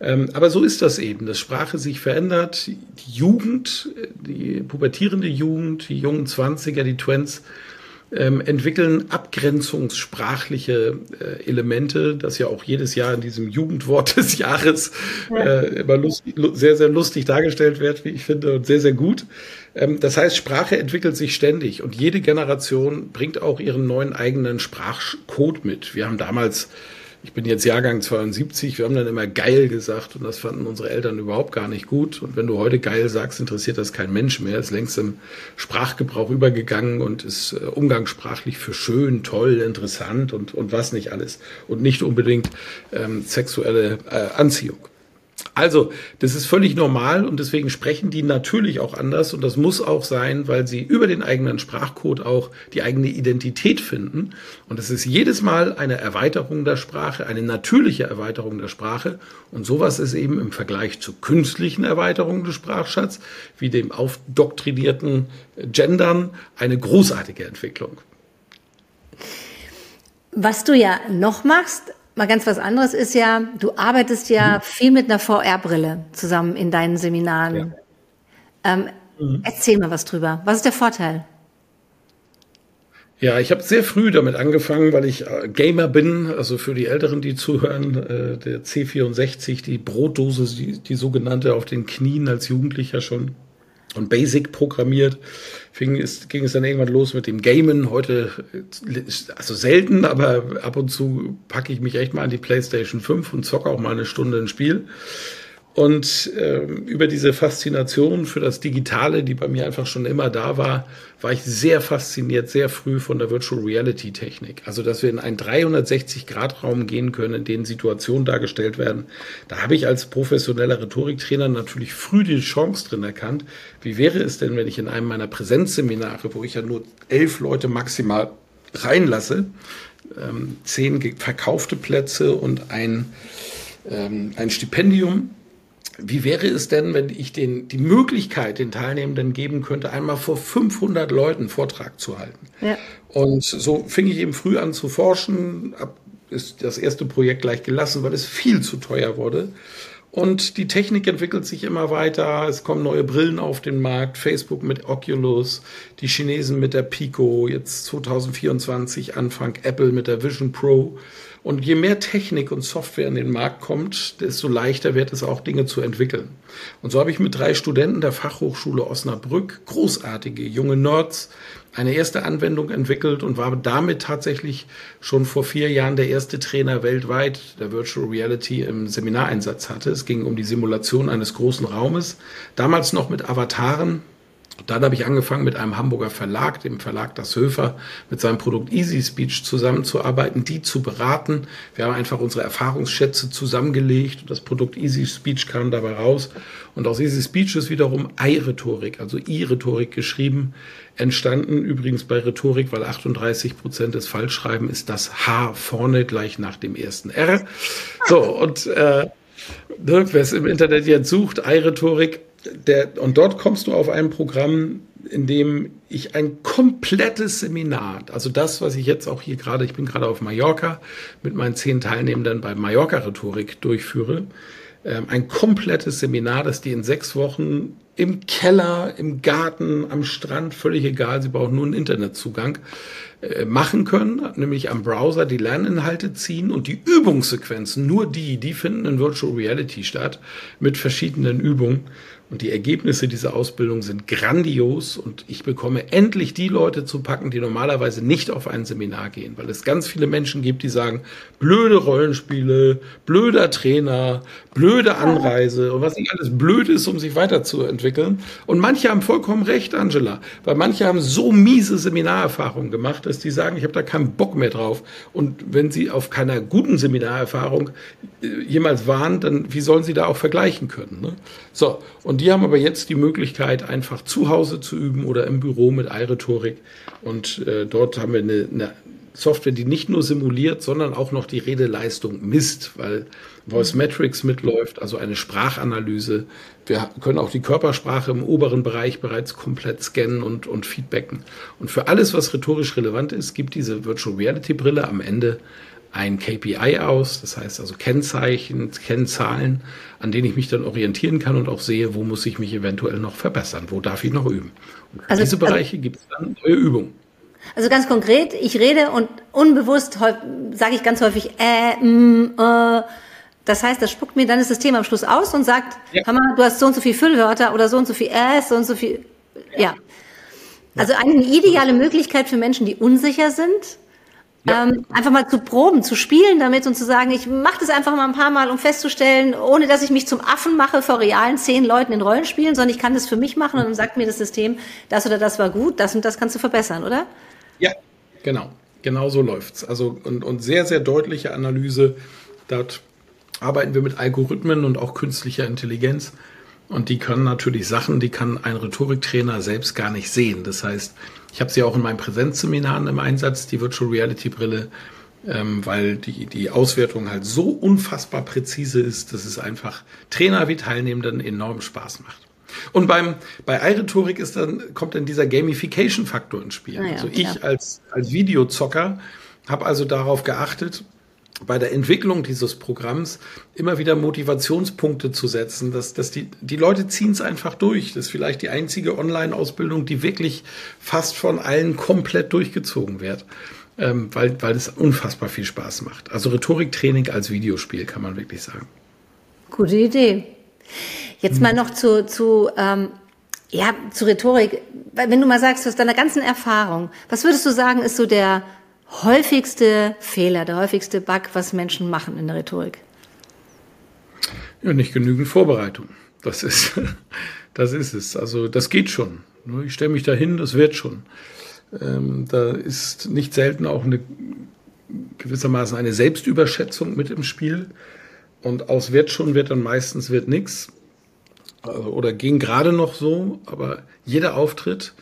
Ähm, aber so ist das eben, dass Sprache sich verändert. Die Jugend, die pubertierende Jugend, die jungen Zwanziger, die Twents, ähm, entwickeln abgrenzungssprachliche äh, Elemente, das ja auch jedes Jahr in diesem Jugendwort *laughs* des Jahres äh, immer lustig, sehr, sehr lustig dargestellt wird, wie ich finde, und sehr, sehr gut. Ähm, das heißt, Sprache entwickelt sich ständig und jede Generation bringt auch ihren neuen eigenen Sprachcode mit. Wir haben damals ich bin jetzt Jahrgang 72, wir haben dann immer geil gesagt und das fanden unsere Eltern überhaupt gar nicht gut. Und wenn du heute geil sagst, interessiert das kein Mensch mehr, ist längst im Sprachgebrauch übergegangen und ist äh, umgangssprachlich für schön, toll, interessant und, und was nicht alles. Und nicht unbedingt ähm, sexuelle äh, Anziehung. Also, das ist völlig normal und deswegen sprechen die natürlich auch anders und das muss auch sein, weil sie über den eigenen Sprachcode auch die eigene Identität finden. Und es ist jedes Mal eine Erweiterung der Sprache, eine natürliche Erweiterung der Sprache. Und sowas ist eben im Vergleich zu künstlichen Erweiterungen des Sprachschatz, wie dem aufdoktrinierten Gendern, eine großartige Entwicklung. Was du ja noch machst, Mal ganz was anderes ist ja, du arbeitest ja mhm. viel mit einer VR-Brille zusammen in deinen Seminaren. Ja. Ähm, mhm. Erzähl mal was drüber. Was ist der Vorteil? Ja, ich habe sehr früh damit angefangen, weil ich äh, Gamer bin. Also für die Älteren, die zuhören, äh, der C64, die Brotdose, die, die sogenannte, auf den Knien als Jugendlicher schon und Basic programmiert. Fing es, ging es dann irgendwann los mit dem Gamen. Heute, also selten, aber ab und zu packe ich mich echt mal an die PlayStation 5 und zocke auch mal eine Stunde ein Spiel. Und äh, über diese Faszination für das Digitale, die bei mir einfach schon immer da war, war ich sehr fasziniert, sehr früh von der Virtual Reality Technik. Also, dass wir in einen 360-Grad-Raum gehen können, in dem Situationen dargestellt werden. Da habe ich als professioneller Rhetoriktrainer natürlich früh die Chance drin erkannt. Wie wäre es denn, wenn ich in einem meiner Präsenzseminare, wo ich ja nur elf Leute maximal reinlasse, ähm, zehn verkaufte Plätze und ein, ähm, ein Stipendium wie wäre es denn, wenn ich den, die Möglichkeit den Teilnehmenden geben könnte, einmal vor 500 Leuten Vortrag zu halten? Ja. Und so fing ich eben früh an zu forschen, ab, ist das erste Projekt gleich gelassen, weil es viel zu teuer wurde. Und die Technik entwickelt sich immer weiter. Es kommen neue Brillen auf den Markt. Facebook mit Oculus, die Chinesen mit der Pico, jetzt 2024 Anfang Apple mit der Vision Pro. Und je mehr Technik und Software in den Markt kommt, desto leichter wird es auch Dinge zu entwickeln. Und so habe ich mit drei Studenten der Fachhochschule Osnabrück, großartige junge Nerds, eine erste Anwendung entwickelt und war damit tatsächlich schon vor vier Jahren der erste Trainer weltweit, der Virtual Reality im Seminareinsatz hatte. Es ging um die Simulation eines großen Raumes, damals noch mit Avataren, dann habe ich angefangen mit einem Hamburger Verlag, dem Verlag Das Höfer, mit seinem Produkt Easy Speech zusammenzuarbeiten, die zu beraten. Wir haben einfach unsere Erfahrungsschätze zusammengelegt und das Produkt Easy Speech kam dabei raus. Und aus Easy Speech ist wiederum I-Rhetorik, also I-Rhetorik geschrieben, entstanden. Übrigens bei Rhetorik, weil 38 Prozent des Falschschreiben ist das H vorne gleich nach dem ersten R. So, und äh, ne, wer es im Internet jetzt sucht, I-Rhetorik, der, und dort kommst du auf ein Programm, in dem ich ein komplettes Seminar, also das, was ich jetzt auch hier gerade, ich bin gerade auf Mallorca mit meinen zehn Teilnehmenden bei Mallorca-Rhetorik durchführe, ähm, ein komplettes Seminar, das die in sechs Wochen im Keller, im Garten, am Strand, völlig egal, sie brauchen nur einen Internetzugang, äh, machen können, nämlich am Browser die Lerninhalte ziehen und die Übungssequenzen, nur die, die finden in Virtual Reality statt, mit verschiedenen Übungen. Und die Ergebnisse dieser Ausbildung sind grandios und ich bekomme endlich die Leute zu packen, die normalerweise nicht auf ein Seminar gehen, weil es ganz viele Menschen gibt, die sagen, blöde Rollenspiele, blöder Trainer, blöde Anreise und was nicht alles blöd ist, um sich weiterzuentwickeln. Und manche haben vollkommen recht, Angela, weil manche haben so miese Seminarerfahrungen gemacht, dass die sagen, ich habe da keinen Bock mehr drauf. Und wenn sie auf keiner guten Seminarerfahrung äh, jemals waren, dann wie sollen sie da auch vergleichen können? Ne? So, und die haben aber jetzt die Möglichkeit, einfach zu Hause zu üben oder im Büro mit iRhetorik. Und äh, dort haben wir eine, eine Software, die nicht nur simuliert, sondern auch noch die Redeleistung misst, weil Voice Metrics mitläuft, also eine Sprachanalyse. Wir können auch die Körpersprache im oberen Bereich bereits komplett scannen und, und feedbacken. Und für alles, was rhetorisch relevant ist, gibt diese Virtual Reality Brille am Ende ein KPI aus, das heißt also Kennzeichen, Kennzahlen, an denen ich mich dann orientieren kann und auch sehe, wo muss ich mich eventuell noch verbessern, wo darf ich noch üben. Und für also, diese also Bereiche also, gibt es dann neue Übungen. Also ganz konkret, ich rede und unbewusst sage ich ganz häufig äh, mm, äh. Das heißt, das spuckt mir dann das System am Schluss aus und sagt, ja. Hammer, du hast so und so viel Füllwörter oder so und so viel äh, so und so viel. Ja. ja. Also eine ideale Möglichkeit für Menschen, die unsicher sind, ja. Ähm, einfach mal zu proben, zu spielen damit und zu sagen, ich mache das einfach mal ein paar Mal, um festzustellen, ohne dass ich mich zum Affen mache vor realen zehn Leuten in Rollenspielen, sondern ich kann das für mich machen und dann sagt mir das System, das oder das war gut, das und das kannst du verbessern, oder? Ja, genau. Genau so läuft's. Also und, und sehr, sehr deutliche Analyse. Dort arbeiten wir mit Algorithmen und auch künstlicher Intelligenz. Und die können natürlich Sachen, die kann ein Rhetoriktrainer selbst gar nicht sehen. Das heißt, ich habe sie auch in meinen Präsenzseminaren im Einsatz, die Virtual Reality Brille, ähm, weil die, die Auswertung halt so unfassbar präzise ist, dass es einfach Trainer wie Teilnehmenden enorm Spaß macht. Und beim, bei iRhetorik ist dann, kommt dann dieser Gamification-Faktor ins Spiel. Ah ja, also ich ja. als, als Videozocker habe also darauf geachtet, bei der Entwicklung dieses Programms immer wieder Motivationspunkte zu setzen, dass, dass die, die Leute ziehen es einfach durch. Das ist vielleicht die einzige Online-Ausbildung, die wirklich fast von allen komplett durchgezogen wird, ähm, weil, weil es unfassbar viel Spaß macht. Also Rhetoriktraining als Videospiel, kann man wirklich sagen. Gute Idee. Jetzt mal noch zu, zu ähm, ja, zu Rhetorik. Wenn du mal sagst, aus deiner ganzen Erfahrung, was würdest du sagen, ist so der häufigste Fehler, der häufigste Bug, was Menschen machen in der Rhetorik? Ja, nicht genügend Vorbereitung. Das ist, *laughs* das ist es. Also das geht schon. Ich stelle mich dahin, das wird schon. Ähm, da ist nicht selten auch eine gewissermaßen eine Selbstüberschätzung mit im Spiel. Und aus wird schon wird dann meistens wird nichts. Also, oder ging gerade noch so, aber jeder Auftritt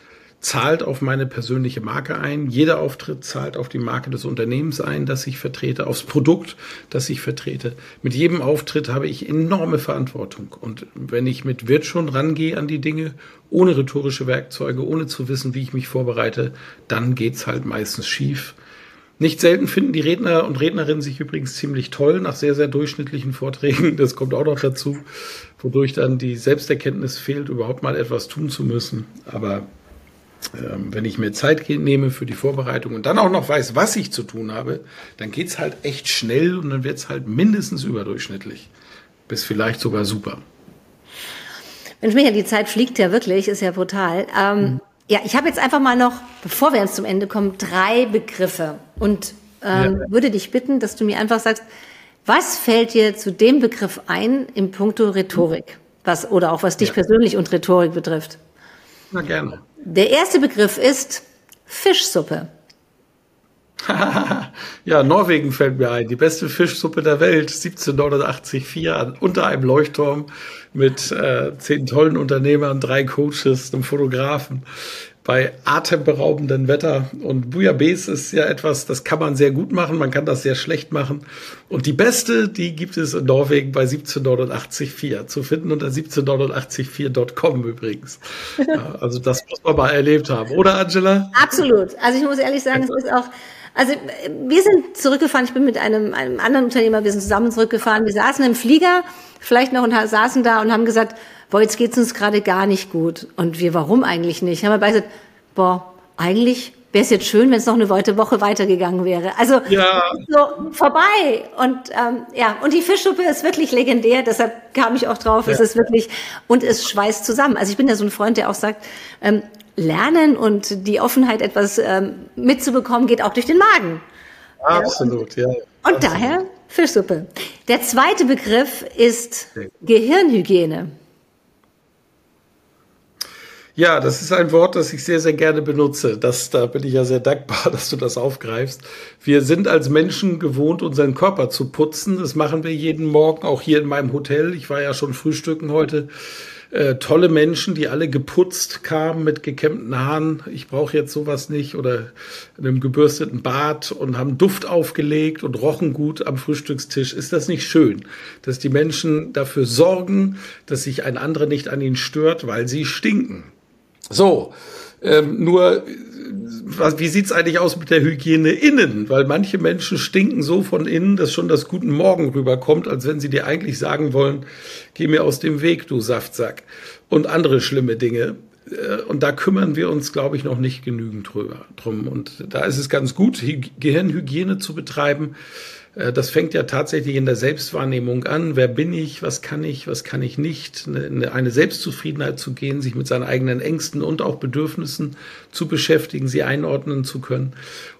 zahlt auf meine persönliche Marke ein. Jeder Auftritt zahlt auf die Marke des Unternehmens ein, das ich vertrete, aufs Produkt, das ich vertrete. Mit jedem Auftritt habe ich enorme Verantwortung. Und wenn ich mit Wirt schon rangehe an die Dinge, ohne rhetorische Werkzeuge, ohne zu wissen, wie ich mich vorbereite, dann geht's halt meistens schief. Nicht selten finden die Redner und Rednerinnen sich übrigens ziemlich toll nach sehr, sehr durchschnittlichen Vorträgen. Das kommt auch noch dazu, wodurch dann die Selbsterkenntnis fehlt, überhaupt mal etwas tun zu müssen. Aber wenn ich mir Zeit nehme für die Vorbereitung und dann auch noch weiß, was ich zu tun habe, dann geht's halt echt schnell und dann wird's halt mindestens überdurchschnittlich. Bis vielleicht sogar super. Mensch, Michael, die Zeit fliegt ja wirklich, ist ja brutal. Ähm, mhm. Ja, ich habe jetzt einfach mal noch, bevor wir jetzt zum Ende kommen, drei Begriffe und ähm, ja. würde dich bitten, dass du mir einfach sagst, was fällt dir zu dem Begriff ein im Puncto Rhetorik? Was, oder auch was dich ja. persönlich und Rhetorik betrifft? Na gerne. Der erste Begriff ist Fischsuppe. *laughs* ja, Norwegen fällt mir ein. Die beste Fischsuppe der Welt, 1784 unter einem Leuchtturm mit äh, zehn tollen Unternehmern, drei Coaches, einem Fotografen bei atemberaubendem Wetter. Und Bouillabaisse ist ja etwas, das kann man sehr gut machen, man kann das sehr schlecht machen. Und die beste, die gibt es in Norwegen bei 1784 zu finden unter 1784.com übrigens. Ja, also das muss man mal erlebt haben, oder Angela? Absolut. Also ich muss ehrlich sagen, es ist auch also wir sind zurückgefahren, ich bin mit einem, einem anderen Unternehmer, wir sind zusammen zurückgefahren, wir saßen im Flieger, vielleicht noch und saßen da und haben gesagt, boah, jetzt geht's uns gerade gar nicht gut. Und wir, warum eigentlich nicht? Haben wir beide gesagt, boah, eigentlich wäre es jetzt schön, wenn es noch eine Woche weitergegangen wäre. Also ja. so vorbei. Und ähm, ja, und die Fischsuppe ist wirklich legendär, deshalb kam ich auch drauf. Ja. Es ist wirklich, und es schweißt zusammen. Also ich bin ja so ein Freund, der auch sagt, ähm, Lernen und die Offenheit, etwas ähm, mitzubekommen, geht auch durch den Magen. Absolut, ja. Und absolut. daher Fischsuppe. Der zweite Begriff ist Gehirnhygiene. Ja, das ist ein Wort, das ich sehr, sehr gerne benutze. Das, da bin ich ja sehr dankbar, *laughs* dass du das aufgreifst. Wir sind als Menschen gewohnt, unseren Körper zu putzen. Das machen wir jeden Morgen, auch hier in meinem Hotel. Ich war ja schon frühstücken heute äh, tolle Menschen, die alle geputzt kamen mit gekämmten Haaren. Ich brauche jetzt sowas nicht oder einem gebürsteten Bart und haben Duft aufgelegt und rochen gut am Frühstückstisch. Ist das nicht schön, dass die Menschen dafür sorgen, dass sich ein anderer nicht an ihnen stört, weil sie stinken? So, ähm, nur was, wie sieht's eigentlich aus mit der Hygiene innen? Weil manche Menschen stinken so von innen, dass schon das Guten Morgen rüberkommt, als wenn sie dir eigentlich sagen wollen, geh mir aus dem Weg, du Saftsack. Und andere schlimme Dinge. Äh, und da kümmern wir uns, glaube ich, noch nicht genügend drüber, drum. Und da ist es ganz gut, Gehirnhygiene zu betreiben äh, das fängt ja tatsächlich in der Selbstwahrnehmung an. Wer bin ich? Was kann ich? Was kann ich nicht? Eine Selbstzufriedenheit zu gehen, sich mit seinen eigenen Ängsten und auch Bedürfnissen zu beschäftigen, sie einordnen zu können.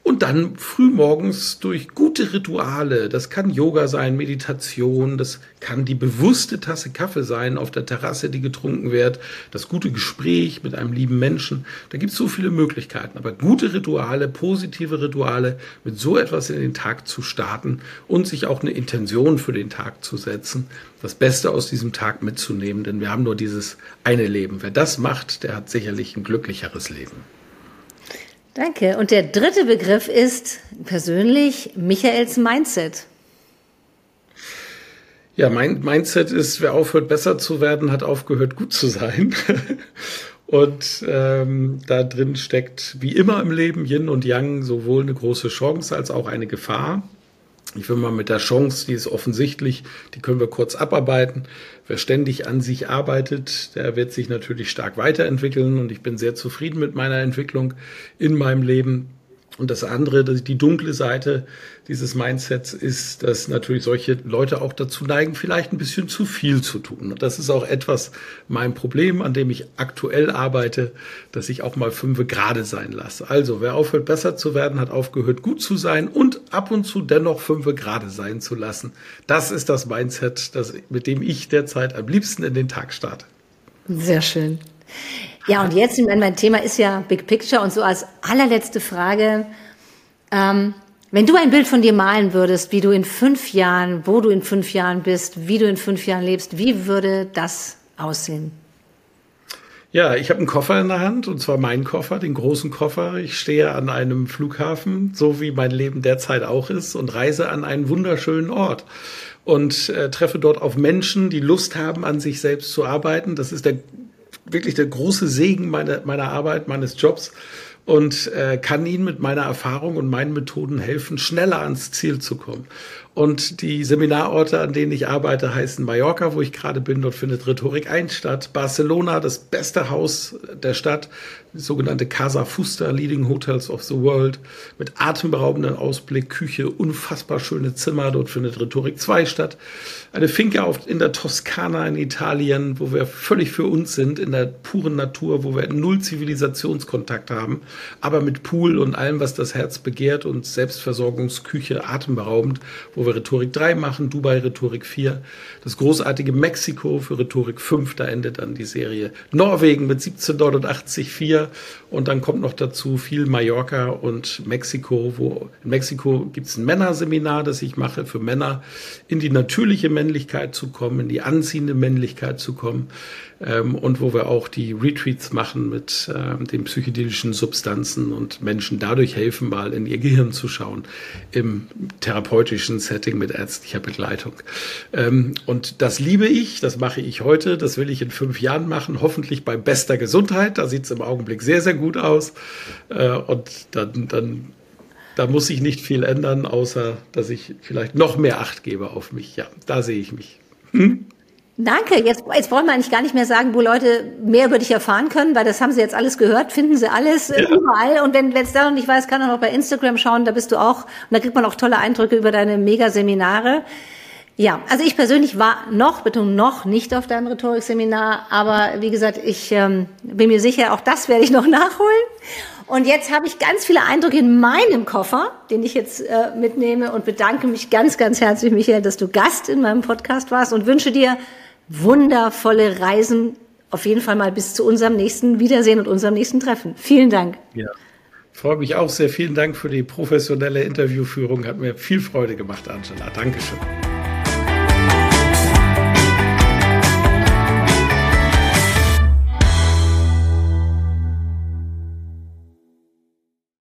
Und dann frühmorgens durch gute Rituale, das kann Yoga sein, Meditation, das kann die bewusste Tasse Kaffee sein auf der Terrasse, die getrunken wird, das gute Gespräch mit einem lieben Menschen. Da gibt es so viele Möglichkeiten. Aber gute Rituale, positive Rituale, mit so etwas in den Tag zu starten und sich auch eine Intention für den Tag zu setzen, das Beste aus diesem Tag mitzunehmen, denn wir haben nur dieses eine Leben. Wer das macht, der hat sicherlich ein glücklicheres Leben. Danke. Und der dritte Begriff ist persönlich Michaels Mindset. Ja, mein Mindset ist, wer aufhört, besser zu werden, hat aufgehört, gut zu sein. *laughs* Und ähm, da drin steckt, wie immer im Leben, Yin und Yang, sowohl eine große Chance als auch eine Gefahr. Ich will mal mit der Chance, die ist offensichtlich, die können wir kurz abarbeiten. Wer ständig an sich arbeitet, der wird sich natürlich stark weiterentwickeln und ich bin sehr zufrieden mit meiner Entwicklung in meinem Leben. Und das andere, die dunkle Seite dieses Mindsets ist, dass natürlich solche Leute auch dazu neigen, vielleicht ein bisschen zu viel zu tun. Und das ist auch etwas mein Problem, an dem ich aktuell arbeite, dass ich auch mal fünfe gerade sein lasse. Also, wer aufhört, besser zu werden, hat aufgehört, gut zu sein und ab und zu dennoch fünfe gerade sein zu lassen. Das ist das Mindset, das, mit dem ich derzeit am liebsten in den Tag starte. Sehr schön. Ja, und jetzt, mein Thema ist ja Big Picture und so als allerletzte Frage, ähm, wenn du ein Bild von dir malen würdest, wie du in fünf Jahren, wo du in fünf Jahren bist, wie du in fünf Jahren lebst, wie würde das aussehen? Ja, ich habe einen Koffer in der Hand, und zwar meinen Koffer, den großen Koffer. Ich stehe an einem Flughafen, so wie mein Leben derzeit auch ist, und reise an einen wunderschönen Ort und äh, treffe dort auf Menschen, die Lust haben, an sich selbst zu arbeiten. Das ist der wirklich der große Segen meiner, meiner Arbeit, meines Jobs. und äh, kann Ihnen mit meiner Erfahrung und meinen Methoden helfen, schneller ans Ziel zu kommen. Und die Seminarorte, an denen ich arbeite, heißen Mallorca, wo ich gerade bin. Dort findet Rhetorik 1 statt. Barcelona, das beste Haus der Stadt, die sogenannte Casa Fusta, Leading Hotels of the World, mit atemberaubendem Ausblick, Küche, unfassbar schöne Zimmer. Dort findet Rhetorik 2 statt. Eine Finke auf, in der Toskana in Italien, wo wir völlig für uns sind, in der puren Natur, wo wir null Zivilisationskontakt haben, aber mit Pool und allem, was das Herz begehrt und Selbstversorgungsküche atemberaubend, wo wir Rhetorik 3 machen, Dubai Rhetorik 4, das großartige Mexiko für Rhetorik 5, da endet dann die Serie. Norwegen mit 1789 4 und dann kommt noch dazu viel Mallorca und Mexiko, wo in Mexiko gibt es ein Männerseminar, das ich mache für Männer, in die natürliche Männlichkeit zu kommen, in die anziehende Männlichkeit zu kommen ähm, und wo wir auch die Retreats machen mit ähm, den psychedelischen Substanzen und Menschen dadurch helfen, mal in ihr Gehirn zu schauen im therapeutischen Setting mit ärztlicher Begleitung. Ähm, und das liebe ich, das mache ich heute, das will ich in fünf Jahren machen, hoffentlich bei bester Gesundheit. Da sieht es im Augenblick sehr, sehr gut aus. Äh, und dann, dann da muss sich nicht viel ändern, außer dass ich vielleicht noch mehr Acht gebe auf mich. Ja, da sehe ich mich. Hm? Danke. Jetzt, jetzt braucht man eigentlich gar nicht mehr sagen, wo Leute mehr über dich erfahren können, weil das haben sie jetzt alles gehört, finden sie alles äh, ja. überall. Und wenn es da noch nicht weiß, kann man auch bei Instagram schauen, da bist du auch. Und da kriegt man auch tolle Eindrücke über deine Mega-Seminare. Ja, also ich persönlich war noch, betonung noch, nicht auf deinem Rhetorikseminar, aber wie gesagt, ich ähm, bin mir sicher, auch das werde ich noch *laughs* nachholen. Und jetzt habe ich ganz viele Eindrücke in meinem Koffer, den ich jetzt äh, mitnehme und bedanke mich ganz, ganz herzlich, Michael, dass du Gast in meinem Podcast warst und wünsche dir wundervolle Reisen. Auf jeden Fall mal bis zu unserem nächsten Wiedersehen und unserem nächsten Treffen. Vielen Dank. Ja, freue mich auch sehr. Vielen Dank für die professionelle Interviewführung. Hat mir viel Freude gemacht, Angela. Dankeschön.